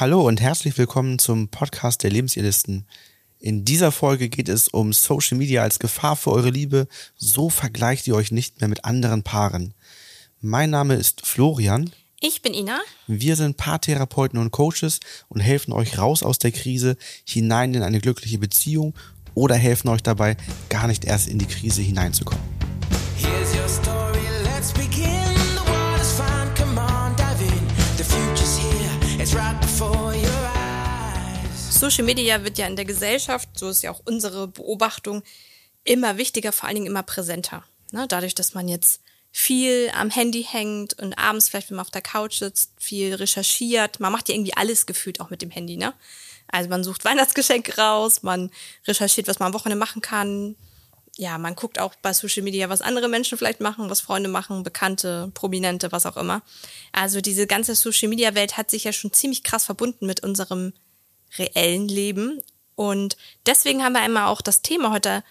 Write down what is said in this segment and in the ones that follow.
Hallo und herzlich willkommen zum Podcast der Lebensidealisten. In dieser Folge geht es um Social Media als Gefahr für eure Liebe. So vergleicht ihr euch nicht mehr mit anderen Paaren. Mein Name ist Florian. Ich bin Ina. Wir sind Paartherapeuten und Coaches und helfen euch raus aus der Krise, hinein in eine glückliche Beziehung oder helfen euch dabei, gar nicht erst in die Krise hineinzukommen. Social Media wird ja in der Gesellschaft, so ist ja auch unsere Beobachtung, immer wichtiger, vor allen Dingen immer präsenter. Ne? Dadurch, dass man jetzt viel am Handy hängt und abends vielleicht, wenn man auf der Couch sitzt, viel recherchiert. Man macht ja irgendwie alles gefühlt auch mit dem Handy, ne? Also man sucht Weihnachtsgeschenke raus, man recherchiert, was man am Wochenende machen kann. Ja, man guckt auch bei Social Media, was andere Menschen vielleicht machen, was Freunde machen, Bekannte, Prominente, was auch immer. Also diese ganze Social Media Welt hat sich ja schon ziemlich krass verbunden mit unserem reellen Leben. Und deswegen haben wir einmal auch das Thema heute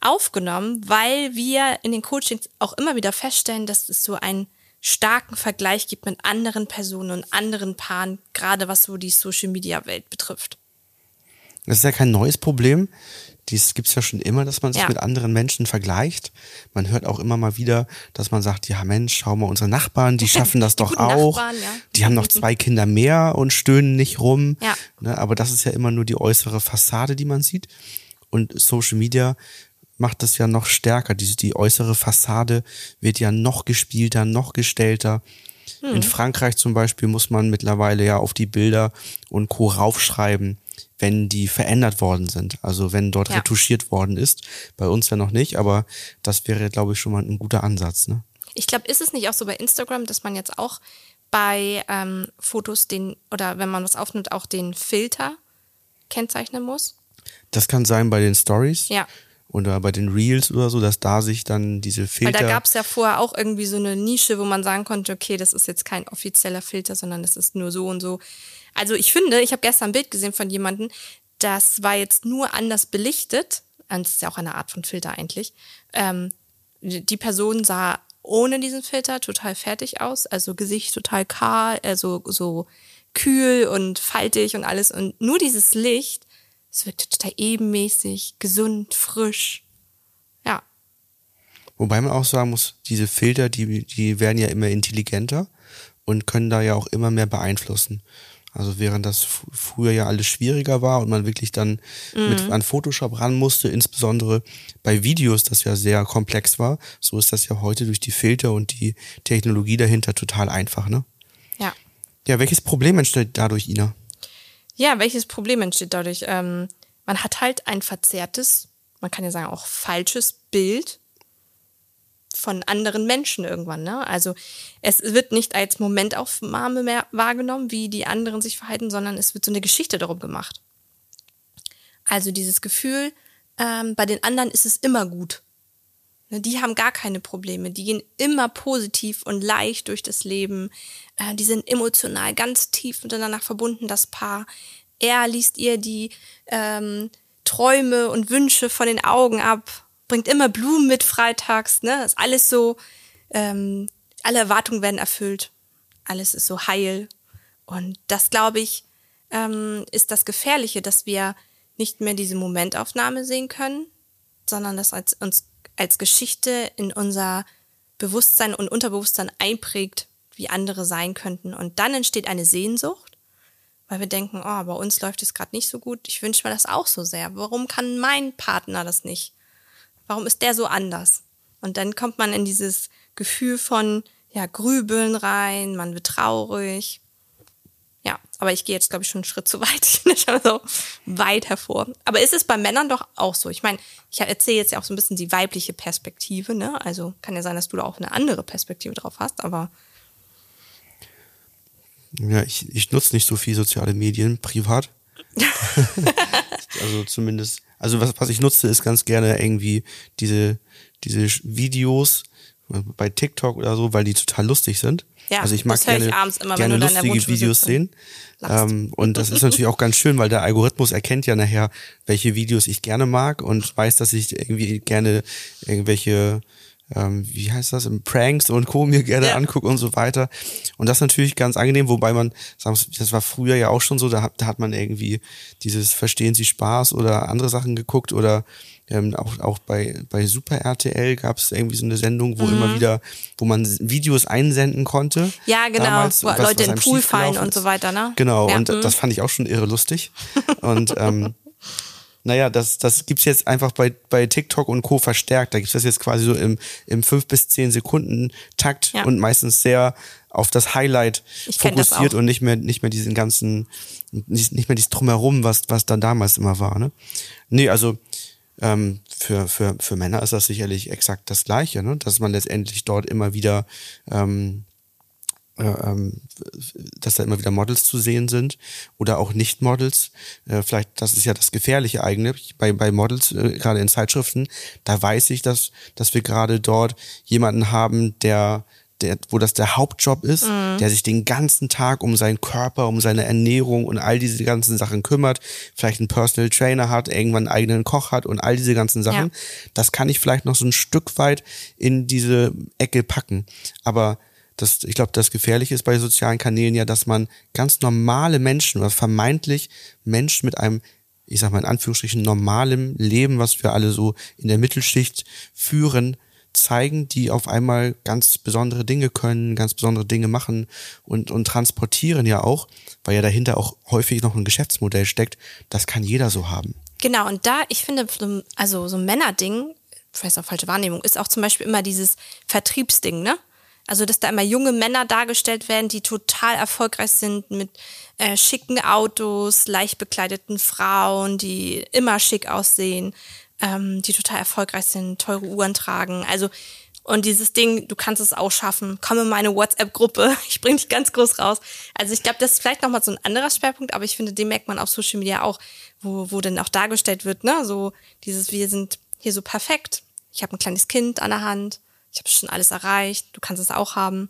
aufgenommen, weil wir in den Coachings auch immer wieder feststellen, dass es so einen starken Vergleich gibt mit anderen Personen und anderen Paaren, gerade was so die Social-Media-Welt betrifft. Das ist ja kein neues Problem. Dies gibt's ja schon immer, dass man sich Ja. mit anderen Menschen vergleicht. Man hört auch immer mal wieder, dass man sagt, ja Mensch, schau mal, unsere Nachbarn, die schaffen das Die doch auch. Nachbarn, ja. Die haben noch zwei Kinder mehr und stöhnen nicht rum. Ja. Ne, aber das ist ja immer nur die äußere Fassade, die man sieht. Und Social Media macht das ja noch stärker. Die, die äußere Fassade wird ja noch gespielter, noch gestellter. Hm. In Frankreich zum Beispiel muss man mittlerweile ja auf die Bilder und Co. raufschreiben, wenn die verändert worden sind. Also wenn dort Ja. retuschiert worden ist. Bei uns ja noch nicht, aber das wäre, glaube ich, schon mal ein guter Ansatz. Ne? Ich glaube, ist es nicht auch so bei Instagram, dass man jetzt auch bei ähm, Fotos den, oder wenn man was aufnimmt, auch den Filter kennzeichnen muss? Das kann sein bei den Stories Ja. Oder bei den Reels oder so, dass da sich dann diese Weil Filter... da gab es ja vorher auch irgendwie so eine Nische, wo man sagen konnte, okay, das ist jetzt kein offizieller Filter, sondern das ist nur so und so. Also ich finde, ich habe gestern ein Bild gesehen von jemandem, das war jetzt nur anders belichtet. Und Das ist ja auch eine Art von Filter eigentlich. Ähm, die Person sah ohne diesen Filter total fertig aus, also Gesicht total kahl, also so kühl und faltig und alles. Und nur dieses Licht, es wirkte total ebenmäßig, gesund, frisch. Ja, Wobei man auch sagen muss, diese Filter, die, die werden ja immer intelligenter und können da ja auch immer mehr beeinflussen. Also während das früher ja alles schwieriger war und man wirklich dann mit an Photoshop ran musste, insbesondere bei Videos, das ja sehr komplex war, so ist das ja heute durch die Filter und die Technologie dahinter total einfach, ne? ja. Ja, welches Problem entsteht dadurch, Ina? Ja, welches Problem entsteht dadurch? Ähm, man hat halt ein verzerrtes, man kann ja sagen auch falsches Bild von anderen Menschen irgendwann. Ne? Also es wird nicht als Momentaufnahme mehr wahrgenommen, wie die anderen sich verhalten, sondern es wird so eine Geschichte darum gemacht. Also dieses Gefühl, ähm, bei den anderen ist es immer gut. Ne, Die haben gar keine Probleme. Die gehen immer positiv und leicht durch das Leben. Äh, die sind emotional ganz tief miteinander verbunden, das Paar. Er liest ihr die ähm, Träume und Wünsche von den Augen ab, bringt immer Blumen mit freitags. Ne? Ist alles so, ähm, alle Erwartungen werden erfüllt. Alles ist so heil. Und das, glaube ich, ähm, ist das Gefährliche, dass wir nicht mehr diese Momentaufnahme sehen können, sondern das als, uns als Geschichte in unser Bewusstsein und Unterbewusstsein einprägt, wie andere sein könnten. Und dann entsteht eine Sehnsucht, weil wir denken, oh, bei uns läuft es gerade nicht so gut. Ich wünsche mir das auch so sehr. Warum kann mein Partner das nicht? Warum ist der so anders? Und dann kommt man in dieses Gefühl von ja, Grübeln rein, man wird traurig. Aber ich gehe jetzt, glaube ich, schon einen Schritt zu weit. Ich schon so weit hervor. Aber ist es bei Männern doch auch so? Ich meine, ich erzähle jetzt ja auch so ein bisschen die weibliche Perspektive, ne? Also kann ja sein, dass du da auch eine andere Perspektive drauf hast, aber Ja, ich, ich nutze nicht so viel soziale Medien privat. also zumindest, also was, was ich nutze, ist ganz gerne irgendwie diese, diese Videos bei TikTok oder so, weil die total lustig sind. Ja, also ich mag das höre ich gerne, abends immer, wenn gerne lustige Videos sehen. Ähm, und das ist natürlich auch ganz schön, weil der Algorithmus erkennt ja nachher, welche Videos ich gerne mag und weiß, dass ich irgendwie gerne irgendwelche ähm, wie heißt das, Pranks und Co. mir gerne Ja. angucke und so weiter. Und das ist natürlich ganz angenehm, wobei man, das war früher ja auch schon so, da hat, da hat man irgendwie dieses Verstehen Sie Spaß oder andere Sachen geguckt oder ähm, auch, auch bei, bei Super RTL gab es irgendwie so eine Sendung, wo immer wieder, wo man Videos einsenden konnte. Mhm. Ja, genau, damals, wo was- Leute was in einem Pool fallen und so weiter, ne? Genau, Ja, und mhm. das fand ich auch schon irre lustig. Und ähm, naja, das, das gibt's jetzt einfach bei, bei TikTok und Co. verstärkt. Da gibt's das jetzt quasi so im, im 5 bis 10 Sekunden Takt Ja. und meistens sehr auf das Highlight das fokussiert auch. und nicht mehr, nicht mehr diesen ganzen, nicht, nicht mehr dieses Drumherum, was, was dann damals immer war. Ne? Nee, also ähm, für, für, für Männer ist das sicherlich exakt das Gleiche, ne? dass man letztendlich dort immer wieder ähm, äh, ähm, dass da immer wieder Models zu sehen sind oder auch Nicht-Models. Äh, vielleicht, das ist ja das Gefährliche eigentlich bei, bei Models, äh, gerade in Zeitschriften. Da weiß ich, dass, dass wir gerade dort jemanden haben, der der, wo das der Hauptjob ist, der sich den ganzen Tag um seinen Körper, um seine Ernährung und all diese ganzen Sachen kümmert, vielleicht einen Personal Trainer hat, irgendwann einen eigenen Koch hat und all diese ganzen Sachen. Ja. Das kann ich vielleicht noch so ein Stück weit in diese Ecke packen. Aber das, ich glaube, das Gefährliche ist bei sozialen Kanälen ja, dass man ganz normale Menschen oder vermeintlich Menschen mit einem, ich sag mal in Anführungsstrichen, normalem Leben, was wir alle so in der Mittelschicht führen, zeigen, die auf einmal ganz besondere Dinge können, ganz besondere Dinge machen und, und transportieren ja auch, weil ja dahinter auch häufig noch ein Geschäftsmodell steckt. Das kann jeder so haben. Genau, und da, ich finde, so- also so ein Männerding, vielleicht auch falsche Wahrnehmung, ist auch zum Beispiel immer dieses Vertriebsding, ne? Also, dass da immer junge Männer dargestellt werden, die total erfolgreich sind mit äh, schicken Autos, leicht bekleideten Frauen, die immer schick aussehen, ähm, die total erfolgreich sind, teure Uhren tragen. Also, und dieses Ding, du kannst es auch schaffen, komm in meine WhatsApp-Gruppe, ich bring dich ganz groß raus. Also ich glaube, das ist vielleicht nochmal so ein anderer Schwerpunkt, aber ich finde, den merkt man auf Social Media auch, wo, wo dann auch dargestellt wird, ne, so dieses, wir sind hier so perfekt. Ich habe ein kleines Kind an der Hand, ich habe schon alles erreicht, du kannst es auch haben.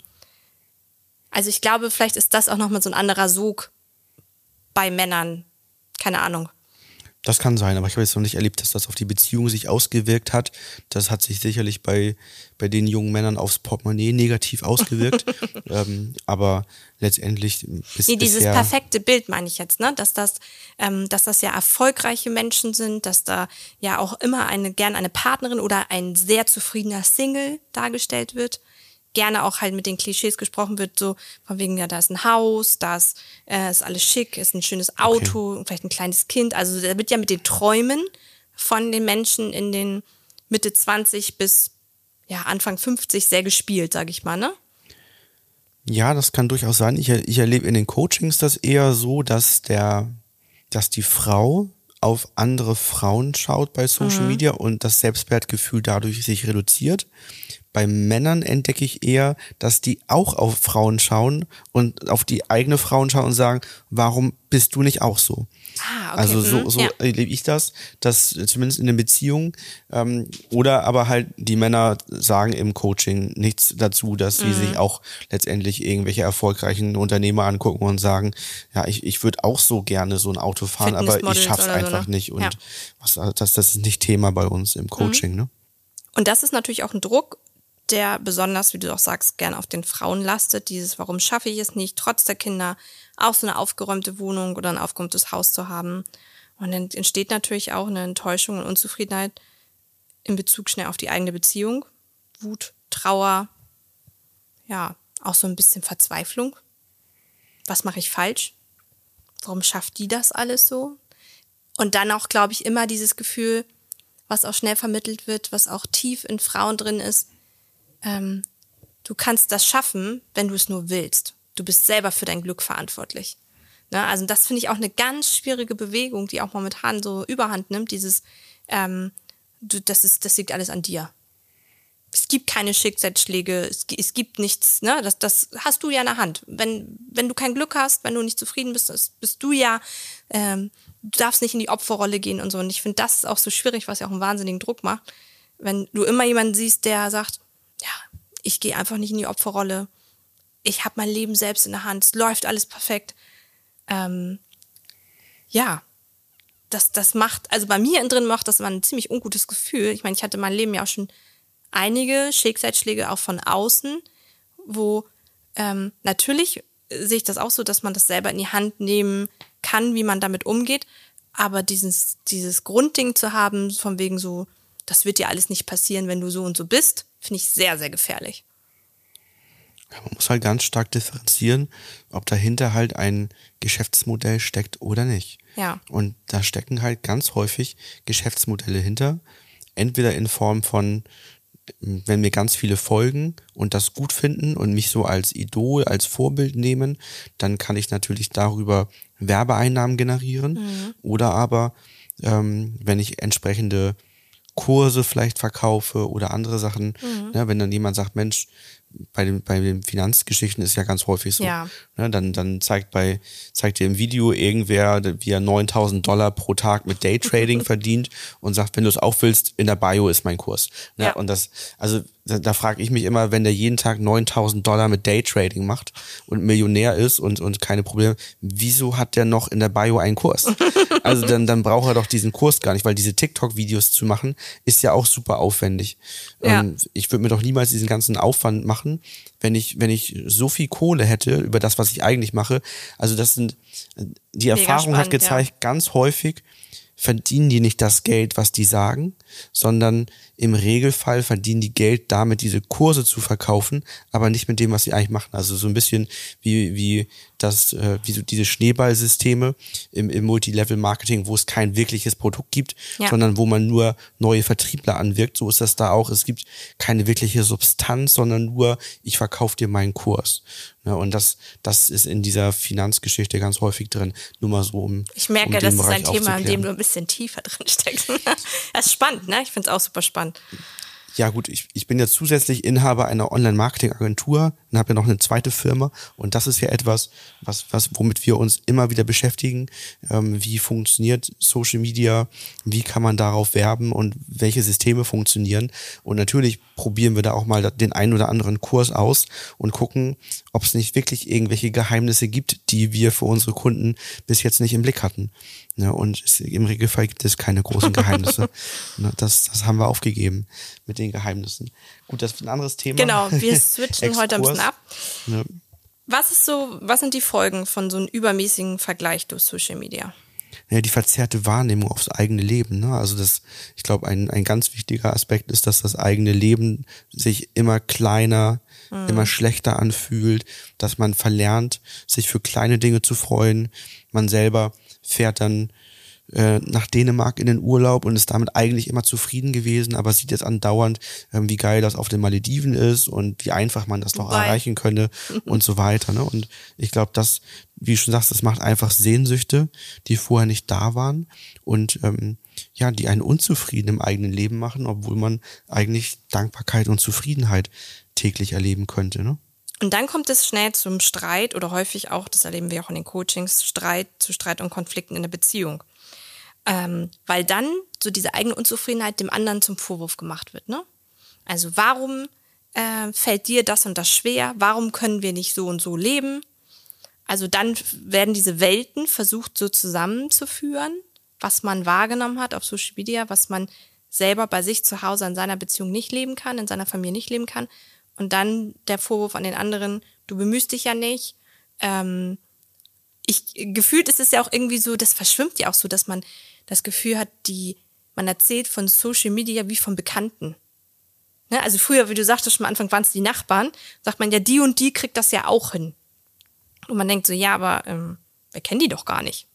Also ich glaube, vielleicht ist das auch nochmal so ein anderer Sog bei Männern. Keine Ahnung. Das kann sein, aber ich habe jetzt noch nicht erlebt, dass das auf die Beziehung sich ausgewirkt hat. Das hat sich sicherlich bei, bei den jungen Männern aufs Portemonnaie negativ ausgewirkt. ähm, aber letztendlich bis Nee, dieses perfekte Bild meine ich jetzt, ne? Dass das, ähm, dass das ja erfolgreiche Menschen sind, dass da ja auch immer eine, gern eine Partnerin oder ein sehr zufriedener Single dargestellt wird. Gerne auch halt mit den Klischees gesprochen wird, so von wegen, ja, da ist ein Haus, da ist, äh, ist alles schick, ist ein schönes Auto, und vielleicht ein kleines Kind. Also da wird ja mit den Träumen von den Menschen in den Mitte 20 bis ja, Anfang 50 sehr gespielt, sag ich mal, ne? Ja, das kann durchaus sein. Ich, ich erlebe in den Coachings das eher so, dass der, dass die Frau auf andere Frauen schaut bei Social Media und das Selbstwertgefühl dadurch sich reduziert. Bei Männern entdecke ich eher, dass die auch auf Frauen schauen und auf die eigene Frauen schauen und sagen, warum bist du nicht auch so? Ah, okay. Also so, mhm, so ja. erlebe ich das, dass zumindest in den Beziehungen ähm, oder aber halt die Männer sagen im Coaching nichts dazu, dass sie Mhm. sich auch letztendlich irgendwelche erfolgreichen Unternehmer angucken und sagen, ja, ich, ich würde auch so gerne so ein Auto fahren, aber ich schaff's so, einfach ne? nicht und Ja. was, das, das ist nicht Thema bei uns im Coaching, ne? Und das ist natürlich auch ein Druck, der besonders, wie du auch sagst, gern auf den Frauen lastet. Dieses, warum schaffe ich es nicht, trotz der Kinder auch so eine aufgeräumte Wohnung oder ein aufgeräumtes Haus zu haben. Und dann entsteht natürlich auch eine Enttäuschung und Unzufriedenheit in Bezug schnell auf die eigene Beziehung. Wut, Trauer, ja, auch so ein bisschen Verzweiflung. Was mache ich falsch? Warum schafft die das alles so? Und dann auch, glaube ich, immer dieses Gefühl, was auch schnell vermittelt wird, was auch tief in Frauen drin ist. Ähm, du kannst das schaffen, wenn du es nur willst. Du bist selber für dein Glück verantwortlich. Ne? Also das finde ich auch eine ganz schwierige Bewegung, die auch momentan so überhand nimmt. Dieses, ähm, du, das ist, das liegt alles an dir. Es gibt keine Schicksalsschläge, es, es gibt nichts, ne? Das, das hast du ja in der Hand. Wenn, wenn du kein Glück hast, wenn du nicht zufrieden bist, bist du ja, ähm, du darfst nicht in die Opferrolle gehen und so. Und ich finde, das ist auch so schwierig, was ja auch einen wahnsinnigen Druck macht. Wenn du immer jemanden siehst, der sagt, ja, ich gehe einfach nicht in die Opferrolle, ich habe mein Leben selbst in der Hand, es läuft alles perfekt. Ähm, ja, das, das macht, also bei mir drin macht das immer ein ziemlich ungutes Gefühl. Ich meine, ich hatte mein Leben ja auch schon einige Schicksalsschläge auch von außen, wo ähm, natürlich sehe ich das auch so, dass man das selber in die Hand nehmen kann, wie man damit umgeht. Aber dieses, dieses Grundding zu haben, von wegen so, das wird dir alles nicht passieren, wenn du so und so bist, finde ich sehr, sehr gefährlich. Man muss halt ganz stark differenzieren, ob dahinter halt ein Geschäftsmodell steckt oder nicht. Ja. Und da stecken halt ganz häufig Geschäftsmodelle hinter. Entweder in Form von, wenn mir ganz viele folgen und das gut finden und mich so als Idol, als Vorbild nehmen, dann kann ich natürlich darüber Werbeeinnahmen generieren. Oder aber, ähm, wenn ich entsprechende Kurse vielleicht verkaufe oder andere Sachen, ne, wenn dann jemand sagt, Mensch, bei den, bei den Finanzgeschichten ist ja ganz häufig so. Ja. Ne, dann, dann zeigt bei, zeigt dir im Video irgendwer, wie er 9000 Dollar pro Tag mit Daytrading verdient und sagt, wenn du es auch willst, in der Bio ist mein Kurs. Ne, Ja. Und das, also, da, da frage ich mich immer, wenn der jeden Tag 9000 Dollar mit Daytrading macht und Millionär ist und, und keine Probleme, wieso hat der noch in der Bio einen Kurs? Also dann, dann braucht er doch diesen Kurs gar nicht, weil diese TikTok-Videos zu machen, ist ja auch super aufwendig. Ja. Ähm, ich würde mir doch niemals diesen ganzen Aufwand machen, wenn ich, wenn ich so viel Kohle hätte über das, was ich eigentlich mache. Also das sind, die Erfahrung hat spannend, gezeigt, ganz häufig verdienen die nicht das Geld, was die sagen, sondern im Regelfall verdienen die Geld damit, diese Kurse zu verkaufen, aber nicht mit dem, was sie eigentlich machen. Also so ein bisschen wie, wie das, äh, wie so diese Schneeballsysteme im, im Multilevel-Marketing, wo es kein wirkliches Produkt gibt, Ja. sondern wo man nur neue Vertriebler anwirkt. So ist das da auch. Es gibt keine wirkliche Substanz, sondern nur, ich verkaufe dir meinen Kurs. Ne, und das, das ist in dieser Finanzgeschichte ganz häufig drin. Nur mal so um. Ich merke, um das ist Bereich ein Thema, in dem du ein bisschen tiefer drin steckst. das ist spannend, ne? Ich finde es auch super spannend. Ja gut, ich, ich bin ja zusätzlich Inhaber einer Online-Marketing-Agentur und habe ja noch eine zweite Firma und das ist ja etwas, was, was womit wir uns immer wieder beschäftigen. Ähm, wie funktioniert Social Media? Wie kann man darauf werben und welche Systeme funktionieren? Und natürlich probieren wir da auch mal den einen oder anderen Kurs aus und gucken, ob es nicht wirklich irgendwelche Geheimnisse gibt, die wir für unsere Kunden bis jetzt nicht im Blick hatten. Ne, und es, im Regelfall gibt es keine großen Geheimnisse. ne, das, das haben wir aufgegeben mit den Geheimnissen. Gut, das ist ein anderes Thema. Genau, wir switchen heute ein bisschen ab. Ne, Was ist so, was sind die Folgen von so einem übermäßigen Vergleich durch Social Media? Ja, die verzerrte Wahrnehmung aufs eigene Leben. Ne? Also das, ich glaube, ein, ein ganz wichtiger Aspekt ist, dass das eigene Leben sich immer kleiner, immer schlechter anfühlt, dass man verlernt, sich für kleine Dinge zu freuen. Man selber fährt dann äh, nach Dänemark in den Urlaub und ist damit eigentlich immer zufrieden gewesen, aber sieht jetzt andauernd, ähm, wie geil das auf den Malediven ist und wie einfach man das doch Wobei- erreichen könne und so weiter. Ne? Und ich glaube, das, wie du schon sagst, das macht einfach Sehnsüchte, die vorher nicht da waren und ähm, ja, die einen unzufrieden im eigenen Leben machen, obwohl man eigentlich Dankbarkeit und Zufriedenheit täglich erleben könnte. Ne? Und dann kommt es schnell zum Streit oder häufig auch, das erleben wir auch in den Coachings, Streit zu Streit und Konflikten in der Beziehung. Ähm, weil dann so diese eigene Unzufriedenheit dem anderen zum Vorwurf gemacht wird. Ne? Also warum äh, fällt dir das und das schwer? Warum können wir nicht so und so leben? Also dann werden diese Welten versucht so zusammenzuführen, was man wahrgenommen hat auf Social Media, was man selber bei sich zu Hause in seiner Beziehung nicht leben kann, in seiner Familie nicht leben kann. Und dann der Vorwurf an den anderen, du bemühst dich ja nicht. Ähm, ich, gefühlt ist es ja auch irgendwie so, das verschwimmt ja auch so, dass man das Gefühl hat, die, man erzählt von Social Media wie von Bekannten. Ne? Also früher, wie du sagtest schon am Anfang, waren es die Nachbarn, sagt man ja, die und die kriegt das ja auch hin. Und man denkt so, ja, aber ähm, wir kennen die doch gar nicht.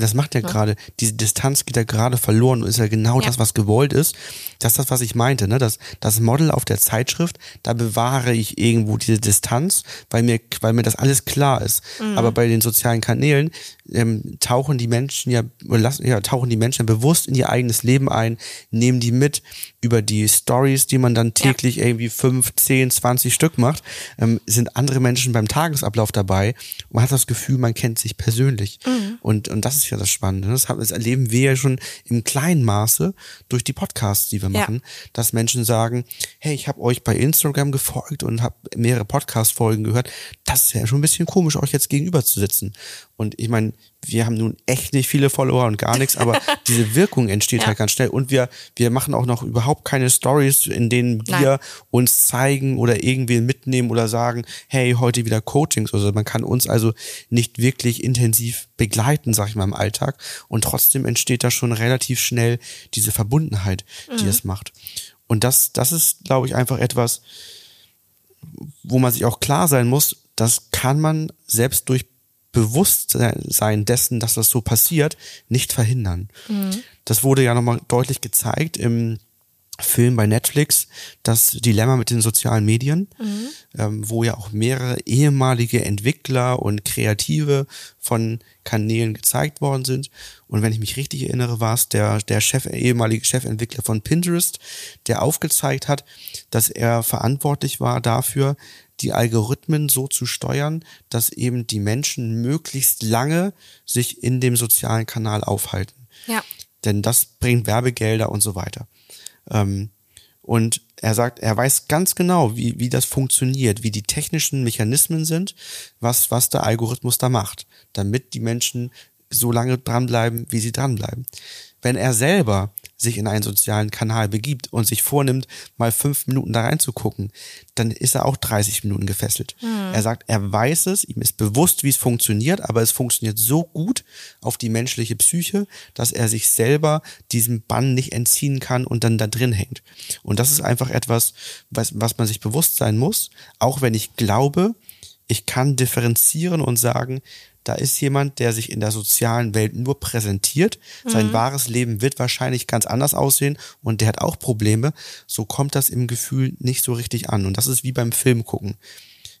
Das macht ja gerade, diese Distanz geht ja gerade verloren und ist ja genau Ja. das, was gewollt ist. Das ist das, was ich meinte, ne? Das, das Model auf der Zeitschrift, da bewahre ich irgendwo diese Distanz, weil mir, weil mir das alles klar ist. Mhm. Aber bei den sozialen Kanälen ähm, tauchen die Menschen ja, oder lassen, ja, tauchen die Menschen bewusst in ihr eigenes Leben ein, nehmen die mit über die Stories, die man dann täglich irgendwie fünf, zehn, zwanzig Stück macht, ähm, sind andere Menschen beim Tagesablauf dabei und man hat das Gefühl, man kennt sich persönlich. Und, und das ist ja das Spannende. ne? Das, das erleben wir ja schon im kleinen Maße durch die Podcasts, die wir Ja. machen, dass Menschen sagen, hey, ich habe euch bei Instagram gefolgt und habe mehrere Podcast-Folgen gehört. Das ist ja schon ein bisschen komisch, euch jetzt gegenüber zu sitzen. Und ich meine, wir haben nun echt nicht viele Follower und gar nichts, aber diese Wirkung entsteht Ja. halt ganz schnell. Und wir, wir machen auch noch überhaupt keine Stories, in denen wir Nein. uns zeigen oder irgendwen mitnehmen oder sagen, hey, heute wieder Coachings. Also man kann uns also nicht wirklich intensiv begleiten, sag ich mal, im Alltag. Und trotzdem entsteht da schon relativ schnell diese Verbundenheit, die es macht. Und das, das ist, glaube ich, einfach etwas, wo man sich auch klar sein muss, das kann man selbst durch Bewusstsein dessen, dass das so passiert, nicht verhindern. Das wurde ja nochmal deutlich gezeigt im Film bei Netflix, das Dilemma mit den sozialen Medien, ähm, wo ja auch mehrere ehemalige Entwickler und Kreative von Kanälen gezeigt worden sind. Und wenn ich mich richtig erinnere, war es der, der Chef, ehemalige Chefentwickler von Pinterest, der aufgezeigt hat, dass er verantwortlich war dafür, die Algorithmen so zu steuern, dass eben die Menschen möglichst lange sich in dem sozialen Kanal aufhalten. Ja. Denn das bringt Werbegelder und so weiter. Ähm, und er sagt, er weiß ganz genau, wie, wie das funktioniert, wie die technischen Mechanismen sind, was, was der Algorithmus da macht, damit die Menschen so lange dranbleiben, wie sie dranbleiben. Wenn er selber sich in einen sozialen Kanal begibt und sich vornimmt, mal fünf Minuten da reinzugucken, dann ist er auch 30 Minuten gefesselt. Er sagt, er weiß es, ihm ist bewusst, wie es funktioniert, aber es funktioniert so gut auf die menschliche Psyche, dass er sich selber diesem Bann nicht entziehen kann und dann da drin hängt. Und das ist einfach etwas, was, was man sich bewusst sein muss, auch wenn ich glaube, ich kann differenzieren und sagen, da ist jemand, der sich in der sozialen Welt nur präsentiert. Sein wahres Leben wird wahrscheinlich ganz anders aussehen und der hat auch Probleme. So kommt das im Gefühl nicht so richtig an. Und das ist wie beim Film gucken.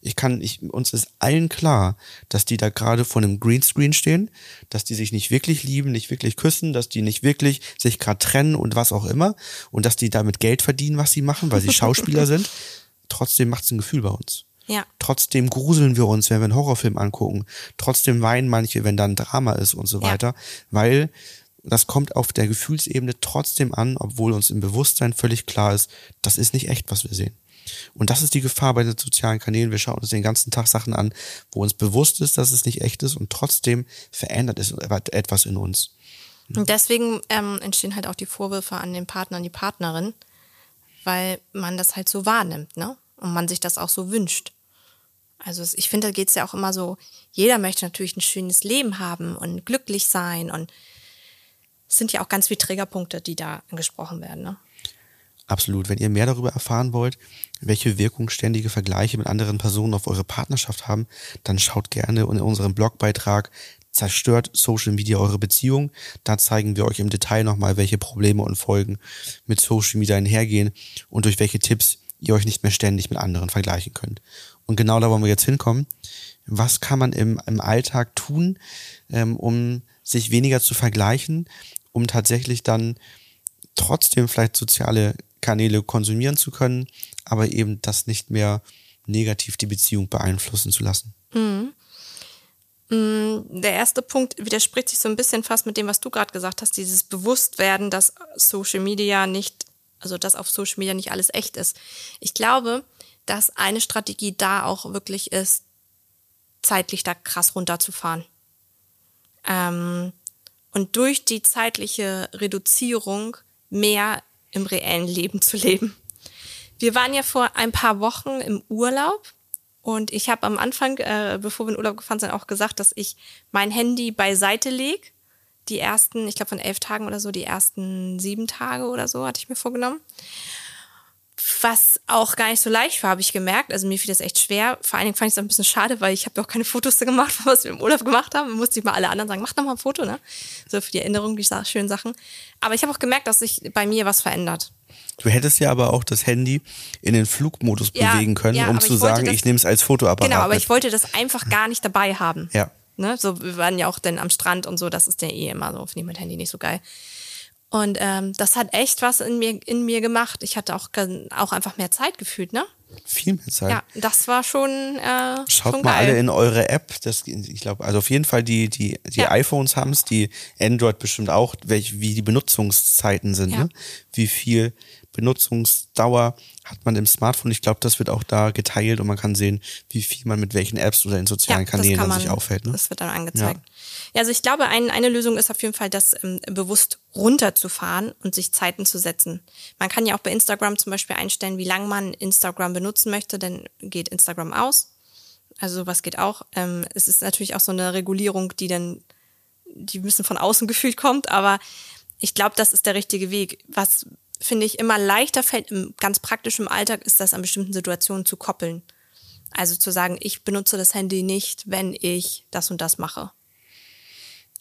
Ich kann, ich, uns ist allen klar, dass die da gerade vor einem Greenscreen stehen, dass die sich nicht wirklich lieben, nicht wirklich küssen, dass die nicht wirklich sich gerade trennen und was auch immer und dass die damit Geld verdienen, was sie machen, weil sie Schauspieler sind. Trotzdem macht es ein Gefühl bei uns. Ja. Trotzdem gruseln wir uns, wenn wir einen Horrorfilm angucken. Trotzdem weinen manche, wenn da ein Drama ist und so Ja. weiter, weil das kommt auf der Gefühlsebene trotzdem an, obwohl uns im Bewusstsein völlig klar ist, das ist nicht echt, was wir sehen. Und das ist die Gefahr bei den sozialen Kanälen. Wir schauen uns den ganzen Tag Sachen an, wo uns bewusst ist, dass es nicht echt ist und trotzdem verändert es etwas in uns. Und deswegen ähm, entstehen halt auch die Vorwürfe an den Partner und die Partnerin, weil man das halt so wahrnimmt, ne? Und man sich das auch so wünscht. Also ich finde, da geht es ja auch immer so, jeder möchte natürlich ein schönes Leben haben und glücklich sein und es sind ja auch ganz viele Triggerpunkte, die da angesprochen werden, ne? Absolut. Wenn ihr mehr darüber erfahren wollt, welche Wirkung ständige Vergleiche mit anderen Personen auf eure Partnerschaft haben, dann schaut gerne in unserem Blogbeitrag Zerstört Social Media eure Beziehung. Da zeigen wir euch im Detail nochmal, welche Probleme und Folgen mit Social Media einhergehen und durch welche Tipps ihr euch nicht mehr ständig mit anderen vergleichen könnt. Und genau da wollen wir jetzt hinkommen. Was kann man im, im Alltag tun, ähm, um sich weniger zu vergleichen, um tatsächlich dann trotzdem vielleicht soziale Kanäle konsumieren zu können, aber eben das nicht mehr negativ die Beziehung beeinflussen zu lassen. Der erste Punkt widerspricht sich so ein bisschen fast mit dem, was du gerade gesagt hast, dieses Bewusstwerden, dass Social Media nicht, also dass auf Social Media nicht alles echt ist. Ich glaube, dass eine Strategie da auch wirklich ist, zeitlich da krass runterzufahren. Ähm, und durch die zeitliche Reduzierung mehr im reellen Leben zu leben. Wir waren ja vor ein paar Wochen im Urlaub und ich habe am Anfang, äh, bevor wir in Urlaub gefahren sind, auch gesagt, dass ich mein Handy beiseite lege. Die ersten, ich glaube von elf Tagen oder so, die ersten sieben Tage oder so hatte ich mir vorgenommen. Was auch gar nicht so leicht war, habe ich gemerkt. Also mir fiel das echt schwer. Vor allen Dingen fand ich es ein bisschen schade, weil ich habe ja auch keine Fotos gemacht, was wir im Urlaub gemacht haben. Da musste ich mal alle anderen sagen, mach doch mal ein Foto, ne? So für die Erinnerung, die schönen Sachen. Aber ich habe auch gemerkt, dass sich bei mir was verändert. Du hättest ja aber auch das Handy in den Flugmodus Ja, bewegen können, ja, um zu ich sagen, das- ich nehme es als Fotoapparat Genau, aber mit. ich wollte das einfach gar nicht dabei haben. Ja. Ne? So, wir waren ja auch dann am Strand und so, das ist ja eh immer so, finde ich mit Handy nicht so geil. Und ähm, das hat echt was in mir, in mir gemacht. Ich hatte auch, auch einfach mehr Zeit gefühlt, ne? Viel mehr Zeit. Ja, das war schon, äh, Schaut schon mal geil. alle in eure App. Das, ich glaube, also auf jeden Fall die, die, die Ja. iPhones haben es, die Android bestimmt auch, welch, wie die Benutzungszeiten sind, Ja. ne? Wie viel Benutzungsdauer hat man im Smartphone. Ich glaube, das wird auch da geteilt und man kann sehen, wie viel man mit welchen Apps oder in sozialen Kanälen dann sich man- aufhält. Ne? Das wird dann angezeigt. Ja, also ich glaube, ein, eine Lösung ist auf jeden Fall, das ähm, bewusst runterzufahren und sich Zeiten zu setzen. Man kann ja auch bei Instagram zum Beispiel einstellen, wie lange man Instagram benutzen möchte, dann geht Instagram aus. Also sowas geht auch. Ähm, es ist natürlich auch so eine Regulierung, die dann, die ein bisschen von außen gefühlt kommt, aber ich glaube, das ist der richtige Weg. Was finde ich immer leichter fällt im ganz praktischen Alltag, ist das an bestimmten Situationen zu koppeln. Also zu sagen, ich benutze das Handy nicht, wenn ich das und das mache.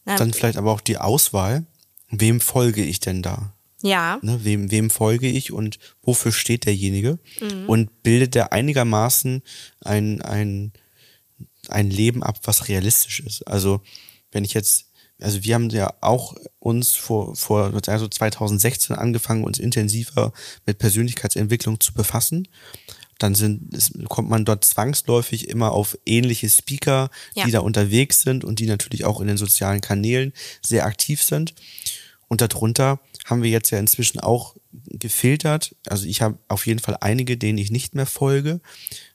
Na, Dann vielleicht aber auch die Auswahl, wem folge ich denn da? ja, Ne, wem, wem folge ich und wofür steht derjenige? Mhm. Und bildet der einigermaßen ein, ein, ein Leben ab, was realistisch ist? Also, wenn ich jetzt, also wir haben ja auch uns vor, vor also 2016 angefangen, uns intensiver mit Persönlichkeitsentwicklung zu befassen. Dann sind, es, kommt man dort zwangsläufig immer auf ähnliche Speaker, Ja. die da unterwegs sind und die natürlich auch in den sozialen Kanälen sehr aktiv sind. Und darunter haben wir jetzt ja inzwischen auch gefiltert. Also ich habe auf jeden Fall einige, denen ich nicht mehr folge,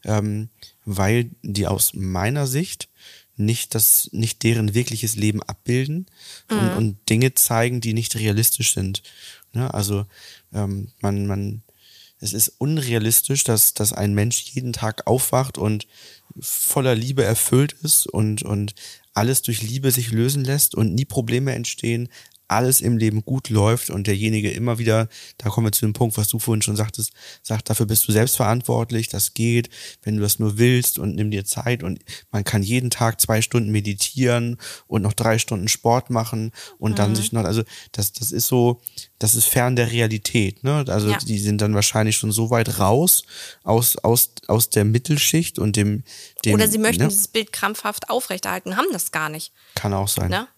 ähm, weil die aus meiner Sicht nicht das, nicht deren wirkliches Leben abbilden und, und Dinge zeigen, die nicht realistisch sind. Ne? Also ähm, man, man, es ist unrealistisch, dass, dass ein Mensch jeden Tag aufwacht und voller Liebe erfüllt ist und, und alles durch Liebe sich lösen lässt und nie Probleme entstehen, alles im Leben gut läuft und derjenige immer wieder, da kommen wir zu dem Punkt, was du vorhin schon sagtest, sagt, dafür bist du selbst verantwortlich, das geht, wenn du das nur willst und nimm dir Zeit und man kann jeden Tag zwei Stunden meditieren und noch drei Stunden Sport machen und dann sich noch, also das, das ist so, das ist fern der Realität, ne? Also Ja. die sind dann wahrscheinlich schon so weit raus aus, aus, aus der Mittelschicht und dem, dem oder sie möchten ne? dieses Bild krampfhaft aufrechterhalten, haben das gar nicht. Kann auch sein. Ne?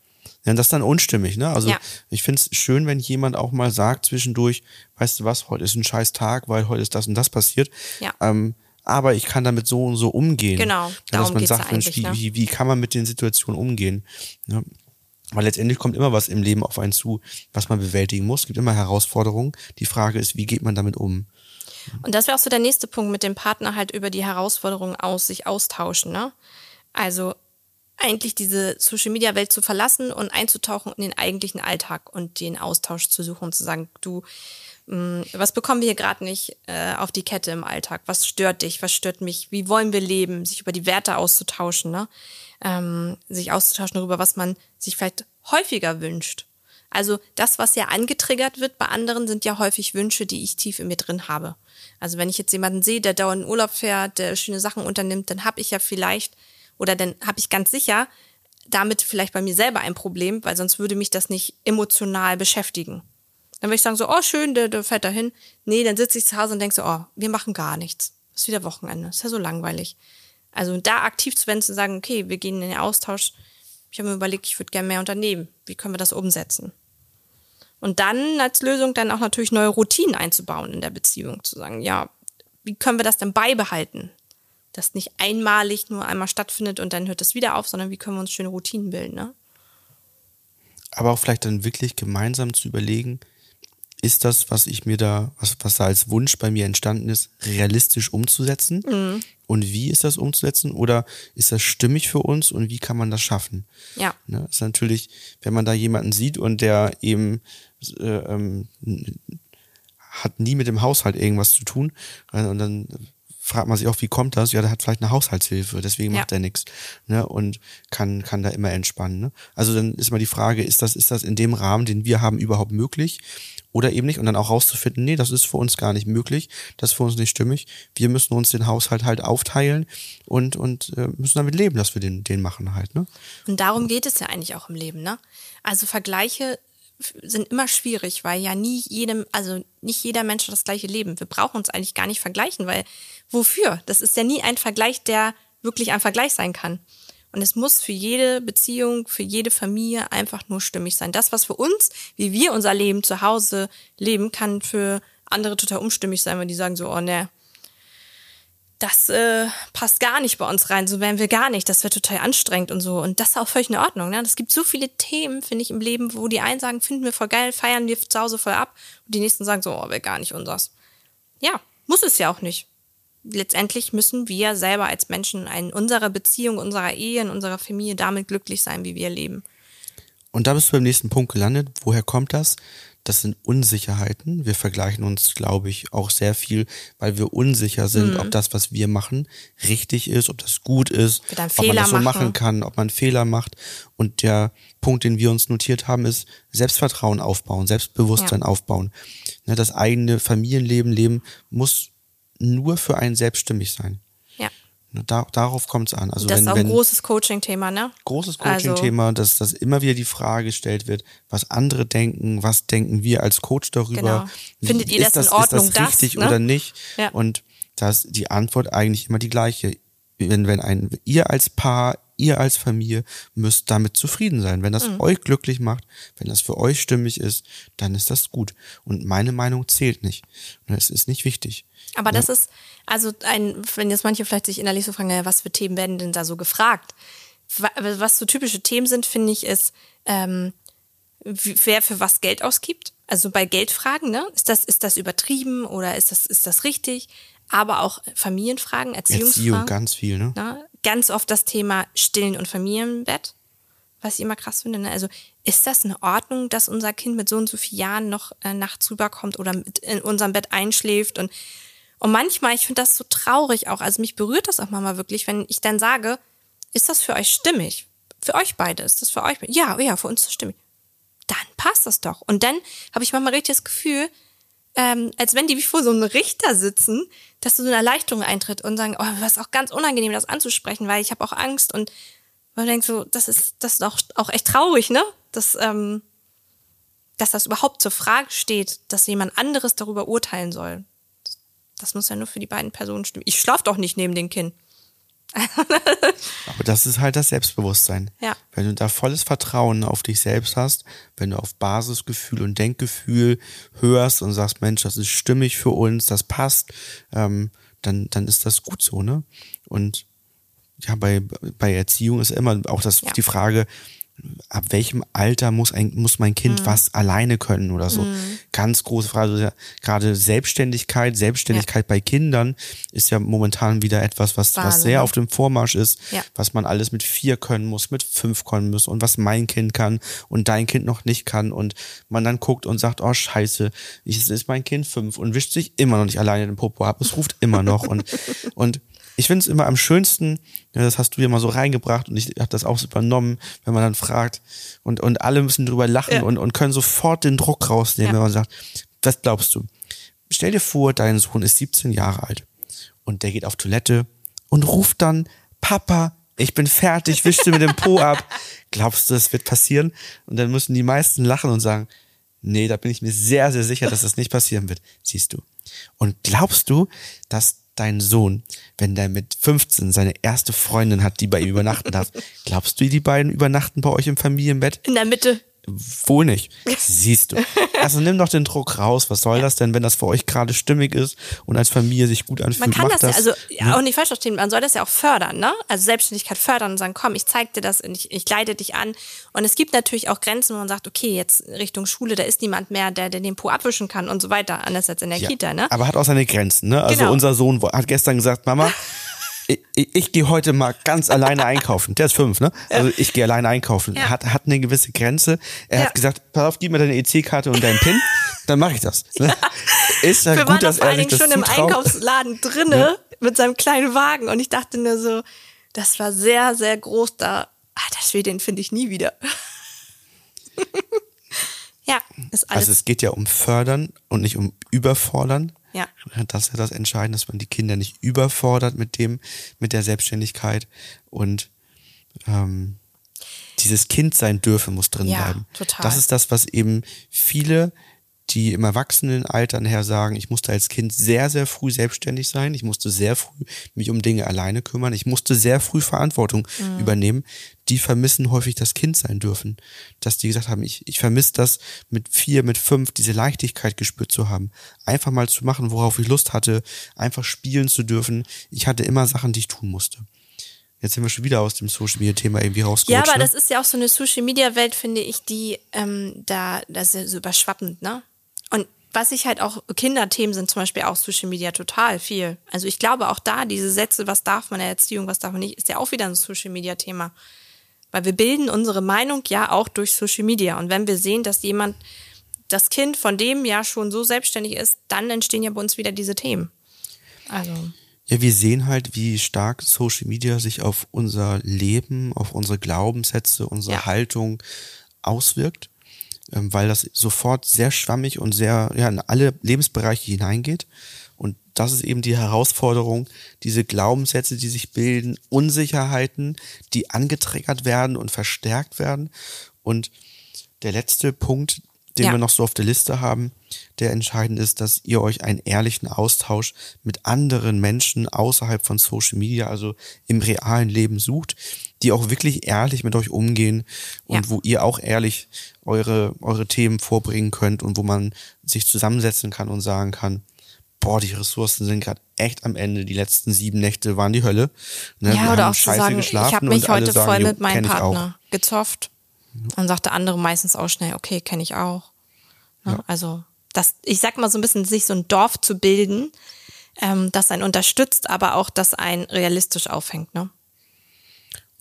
Ja, das ist dann unstimmig, ne? Also Ja. ich find's schön, wenn jemand auch mal sagt zwischendurch, weißt du was, heute ist ein scheiß Tag, weil heute ist das und das passiert. Ja. Ähm, aber ich kann damit so und so umgehen. Genau, ja, dass man sagt, Mensch, wie, ne? wie, wie kann man mit den Situationen umgehen? Ja. Weil letztendlich kommt immer was im Leben auf einen zu, was man bewältigen muss. Es gibt immer Herausforderungen. Die Frage ist, wie geht man damit um? Und das wäre auch so der nächste Punkt mit dem Partner halt über die Herausforderungen aus sich austauschen, ne? Also eigentlich diese Social Media Welt zu verlassen und einzutauchen in den eigentlichen Alltag und den Austausch zu suchen und zu sagen, du, mh, was bekommen wir hier gerade nicht äh, auf die Kette im Alltag? Was stört dich? Was stört mich? Wie wollen wir leben? Sich über die Werte auszutauschen, ne? Ähm, sich auszutauschen darüber, was man sich vielleicht häufiger wünscht. Also das, was ja angetriggert wird bei anderen, sind ja häufig Wünsche, die ich tief in mir drin habe. Also wenn ich jetzt jemanden sehe, der dauernd in Urlaub fährt, der schöne Sachen unternimmt, dann habe ich ja vielleicht oder dann habe ich ganz sicher damit vielleicht bei mir selber ein Problem, weil sonst würde mich das nicht emotional beschäftigen. Dann würde ich sagen so, oh schön, der, der fährt dahin. Nee, dann sitze ich zu Hause und denke so, oh, wir machen gar nichts. Ist wieder Wochenende. Ist ja so langweilig. Also da aktiv zu werden, zu sagen, okay, wir gehen in den Austausch. Ich habe mir überlegt, ich würde gerne mehr unternehmen. Wie können wir das umsetzen? Und dann als Lösung dann auch natürlich neue Routinen einzubauen in der Beziehung. Zu sagen, ja, wie können wir das denn beibehalten? Dass nicht einmalig nur einmal stattfindet und dann hört es wieder auf, sondern wie können wir uns schöne Routinen bilden, ne? aber auch vielleicht dann wirklich gemeinsam zu überlegen, ist das, was ich mir da, was, was da als Wunsch bei mir entstanden ist, realistisch umzusetzen? Mhm. Und wie ist das umzusetzen? Oder ist das stimmig für uns und wie kann man das schaffen? Ja. Ne, das ist natürlich, wenn man da jemanden sieht und der eben äh, ähm, hat nie mit dem Haushalt irgendwas zu tun äh, und dann fragt man sich auch, wie kommt das? Ja, der hat vielleicht eine Haushaltshilfe, deswegen Ja. macht er nichts ne? und kann, kann da immer entspannen. Ne? Also dann ist mal die Frage, ist das, ist das in dem Rahmen, den wir haben, überhaupt möglich oder eben nicht? Und dann auch rauszufinden, nee, das ist für uns gar nicht möglich, das ist für uns nicht stimmig. Wir müssen uns den Haushalt halt aufteilen und, und äh, müssen damit leben, dass wir den, den machen halt. Ne? Und darum geht es ja eigentlich auch im Leben, ne? Also Vergleiche sind immer schwierig, weil ja nie jedem, also nicht jeder Mensch hat das gleiche Leben. Wir brauchen uns eigentlich gar nicht vergleichen, weil wofür? Das ist ja nie ein Vergleich, der wirklich ein Vergleich sein kann. Und es muss für jede Beziehung, für jede Familie einfach nur stimmig sein. Das, was für uns, wie wir unser Leben zu Hause leben, kann für andere total unstimmig sein, weil die sagen so, oh ne, das äh, passt gar nicht bei uns rein, so wären wir gar nicht, das wäre total anstrengend und so. Und das ist auch völlig in Ordnung. Ne? Es gibt so viele Themen, finde ich, im Leben, wo die einen sagen, finden wir voll geil, feiern wir zu Hause voll ab und die nächsten sagen so, oh, wäre gar nicht unseres. Ja, muss es ja auch nicht. Letztendlich müssen wir selber als Menschen in unserer Beziehung, unserer Ehe, in unserer Familie damit glücklich sein, wie wir leben. Und da bist du beim nächsten Punkt gelandet. Woher kommt das? Das sind Unsicherheiten. Wir vergleichen uns, glaube ich, auch sehr viel, weil wir unsicher sind, ob das, was wir machen, richtig ist, ob das gut ist, ob man das so machen. machen kann, ob man Fehler macht. Und der Punkt, den wir uns notiert haben, ist Selbstvertrauen aufbauen, Selbstbewusstsein Ja. aufbauen. Ne, Das eigene Familienleben leben muss nur für einen selbststimmig sein. Da, darauf kommt es an. Also Das wenn, ist auch ein großes Coaching-Thema, ne? großes Also- Coaching-Thema, dass, dass immer wieder die Frage gestellt wird, was andere denken, was denken wir als Coach darüber. Genau. Findet ihr ist das in Ordnung, Ist das das, richtig ne? oder nicht? Ja. Und da ist die Antwort eigentlich immer die gleiche. Wenn, wenn ein, ihr als Paar, ihr als Familie müsst damit zufrieden sein. Wenn das Mhm. euch glücklich macht, wenn das für euch stimmig ist, dann ist das gut. Und meine Meinung zählt nicht. Und es ist nicht wichtig. Aber das ist, also ein, wenn jetzt manche vielleicht sich innerlich so fragen, ja, was für Themen werden denn da so gefragt? Wa- Was so typische Themen sind, finde ich, ist, ähm, wer für was Geld ausgibt. Also bei Geldfragen, ne? Ist das, ist das übertrieben oder ist das, ist das richtig? Aber auch Familienfragen, Erziehungsfragen. Erziehung ganz viel, ne? Ne? Ganz oft das Thema Stillen und Familienbett, was ich immer krass finde. Ne? Also ist das in Ordnung, dass unser Kind mit so und so vielen Jahren noch äh, nachts rüberkommt oder mit in unserem Bett einschläft? Und, und manchmal, ich finde das so traurig auch. Also mich berührt das auch manchmal wirklich, wenn ich dann sage, ist das für euch stimmig? Für euch beide ist das für euch? Ja, ja, für uns stimmig. Dann passt das doch. Und dann habe ich manchmal richtig das Gefühl, ähm, als wenn die wie vor so einem Richter sitzen, dass so eine Erleichterung eintritt und sagen, oh, was auch ganz unangenehm, das anzusprechen, weil ich habe auch Angst und man denkt so, das ist, das ist auch, auch echt traurig, ne? Dass, ähm, dass das überhaupt zur Frage steht, dass jemand anderes darüber urteilen soll. Das muss ja nur für die beiden Personen stimmen. Ich schlaf doch nicht neben dem Kind. Aber das ist halt das Selbstbewusstsein. Ja. Wenn du da volles Vertrauen auf dich selbst hast, wenn du auf Basisgefühl und Denkgefühl hörst und sagst, Mensch, das ist stimmig für uns, das passt, ähm, dann, dann ist das gut so, ne? Und ja, bei, bei Erziehung ist immer auch das, Ja. die Frage, ab welchem Alter muss ein, muss mein Kind Mhm. was alleine können oder so. Ganz große Frage. Also ja, Gerade Selbstständigkeit, Selbstständigkeit bei Kindern ist ja momentan wieder etwas, was, was sehr ne? auf dem Vormarsch ist, Ja. was man alles mit vier können muss, mit fünf können muss und was mein Kind kann und dein Kind noch nicht kann und man dann guckt und sagt, oh scheiße, es ist mein Kind fünf und wischt sich immer noch nicht alleine den Popo ab, es ruft immer noch und, und ich finde es immer am schönsten, ja, das hast du ja mal so reingebracht und ich habe das auch so übernommen, wenn man dann fragt und, und alle müssen drüber lachen Ja. und, und können sofort den Druck rausnehmen, wenn man sagt, was glaubst du? Stell dir vor, dein Sohn ist 17 Jahre alt und der geht auf Toilette und ruft dann, Papa, ich bin fertig, wisch dir mit dem Po ab. Glaubst du, das wird passieren? Und dann müssen die meisten lachen und sagen, nee, da bin ich mir sehr, sehr sicher, dass das nicht passieren wird. Siehst du. Und glaubst du, dass dein Sohn, wenn der mit 15 seine erste Freundin hat, die bei ihm übernachten darf, glaubst du, die beiden übernachten bei euch im Familienbett? In der Mitte. Wohl nicht. Siehst du. Also nimm doch den Druck raus. Was soll das denn, wenn das für euch gerade stimmig ist und als Familie sich gut anfühlt? Man kann macht das, ja, also ja, ne? auch nicht falsch verstehen, man soll das ja auch fördern, ne? Also Selbstständigkeit fördern und sagen, komm, ich zeig dir das und ich, ich leite dich an. Und es gibt natürlich auch Grenzen, wo man sagt, okay, jetzt Richtung Schule, da ist niemand mehr, der, der den Po abwischen kann und so weiter, anders als in der Ja, Kita, ne? Aber hat auch seine Grenzen, ne? Also Genau. unser Sohn hat gestern gesagt, Mama, ich, ich, ich gehe heute mal ganz alleine einkaufen. Der ist fünf, ne? Also ich gehe alleine einkaufen. Ja. Hat, hat eine gewisse Grenze. Er Ja. hat gesagt, pass auf, gib mir deine EC-Karte und deinen PIN, dann mache ich das. Ne? Ist ja Wir gut, waren dass vor er allen Dingen schon im zutraut. Einkaufsladen drinne mit seinem kleinen Wagen und ich dachte nur so, das war sehr, sehr groß da. Ah, das will den finde ich nie wieder. ja, ist alles. Also es geht ja um Fördern und nicht um Überfordern. Ja. Das ist ja das Entscheidende, dass man die Kinder nicht überfordert mit dem, mit der Selbstständigkeit und ähm, dieses Kind sein dürfen muss drin Ja, bleiben. total. Das ist das, was eben viele, die im Erwachsenenalter nachher sagen, ich musste als Kind sehr, sehr früh selbstständig sein, ich musste sehr früh mich um Dinge alleine kümmern, ich musste sehr früh Verantwortung übernehmen, die vermissen häufig das Kind sein dürfen. Dass die gesagt haben, ich, ich vermisse das mit vier, mit fünf, diese Leichtigkeit gespürt zu haben. Einfach mal zu machen, worauf ich Lust hatte, einfach spielen zu dürfen. Ich hatte immer Sachen, die ich tun musste. Jetzt sind wir schon wieder aus dem Social Media Thema irgendwie Ja, rausgerutscht. aber ne? das ist ja auch so eine Social Media Welt, finde ich, die ähm, da das ist ja so überschwappend, ne? Und was ich halt auch Kinderthemen sind zum Beispiel auch Social Media total viel. Also ich glaube auch da diese Sätze, was darf man in der Erziehung, was darf man nicht, ist ja auch wieder ein Social Media Thema, weil wir bilden unsere Meinung ja auch durch Social Media. Und wenn wir sehen, dass jemand das Kind von dem ja schon so selbstständig ist, dann entstehen ja bei uns wieder diese Themen. Also Ja, wir sehen halt, wie stark Social Media sich auf unser Leben, auf unsere Glaubenssätze, unsere Ja. Haltung auswirkt, weil das sofort sehr schwammig und sehr ja, in alle Lebensbereiche hineingeht. Und das ist eben die Herausforderung, diese Glaubenssätze, die sich bilden, Unsicherheiten, die angetriggert werden und verstärkt werden. Und der letzte Punkt, den Ja. wir noch so auf der Liste haben, der entscheidend ist, dass ihr euch einen ehrlichen Austausch mit anderen Menschen außerhalb von Social Media, also im realen Leben sucht, die auch wirklich ehrlich mit euch umgehen und Ja. wo ihr auch ehrlich eure, eure Themen vorbringen könnt und wo man sich zusammensetzen kann und sagen kann, boah, die Ressourcen sind gerade echt am Ende. Die letzten sieben Nächte waren die Hölle. Ne, wir Ja, oder haben auch zu scheiße sagen, ich habe mich heute sagen, voll mit meinem. Partner gezofft. Und sagte andere meistens auch schnell, okay, kenne ich auch. Ne? Also, das, ich sag mal so ein bisschen, sich so ein Dorf zu bilden, ähm, das einen unterstützt, aber auch das einen realistisch aufhängt. Ne?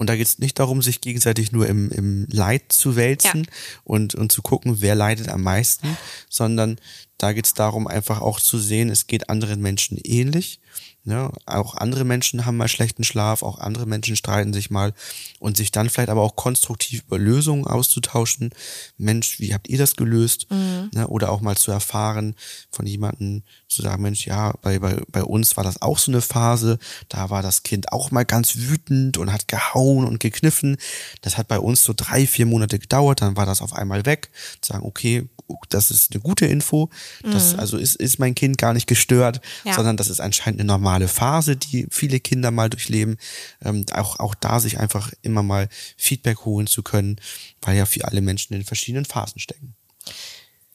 Und da geht es nicht darum, sich gegenseitig nur im, im Leid zu wälzen Ja. und, und zu gucken, wer leidet am meisten, sondern da geht es darum, einfach auch zu sehen, es geht anderen Menschen ähnlich. Ne? Auch andere Menschen haben mal schlechten Schlaf, auch andere Menschen streiten sich mal und sich dann vielleicht aber auch konstruktiv über Lösungen auszutauschen. Mensch, wie habt ihr das gelöst? Ne? Oder auch mal zu erfahren von jemandem, zu sagen, Mensch, ja, bei, bei, bei uns war das auch so eine Phase, da war das Kind auch mal ganz wütend und hat gehauen und gekniffen. Das hat bei uns so drei, vier Monate gedauert, dann war das auf einmal weg. Zu sagen, okay, das ist eine gute Info. Das, also ist, ist mein Kind gar nicht gestört, Ja. sondern das ist anscheinend eine normale Phase, die viele Kinder mal durchleben. Ähm, auch, auch da sich einfach immer mal Feedback holen zu können, weil ja für alle Menschen in verschiedenen Phasen stecken.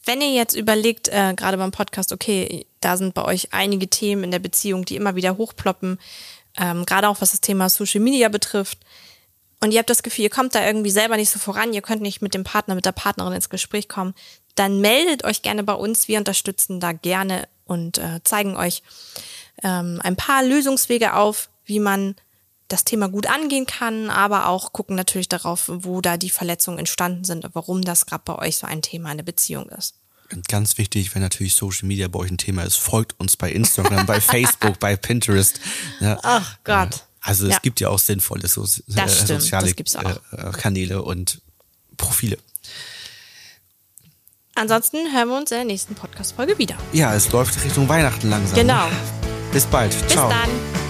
Wenn ihr jetzt überlegt, äh, gerade beim Podcast, okay, da sind bei euch einige Themen in der Beziehung, die immer wieder hochploppen, ähm, gerade auch was das Thema Social Media betrifft, und ihr habt das Gefühl, ihr kommt da irgendwie selber nicht so voran, ihr könnt nicht mit dem Partner, mit der Partnerin ins Gespräch kommen, dann meldet euch gerne bei uns. Wir unterstützen da gerne und äh, zeigen euch ähm, ein paar Lösungswege auf, wie man das Thema gut angehen kann, aber auch gucken natürlich darauf, wo da die Verletzungen entstanden sind und warum das gerade bei euch so ein Thema in der Beziehung ist. Und ganz wichtig, wenn natürlich Social Media bei euch ein Thema ist, folgt uns bei Instagram, bei Facebook, bei Pinterest. Ja, Ach Gott. Also es Ja. gibt ja auch sinnvolle so, Das äh, stimmt, soziale das auch. äh, Kanäle und Profile. Ansonsten hören wir uns in der nächsten Podcast-Folge wieder. Ja, es läuft Richtung Weihnachten langsam. Genau. Bis bald. Bis Ciao. dann.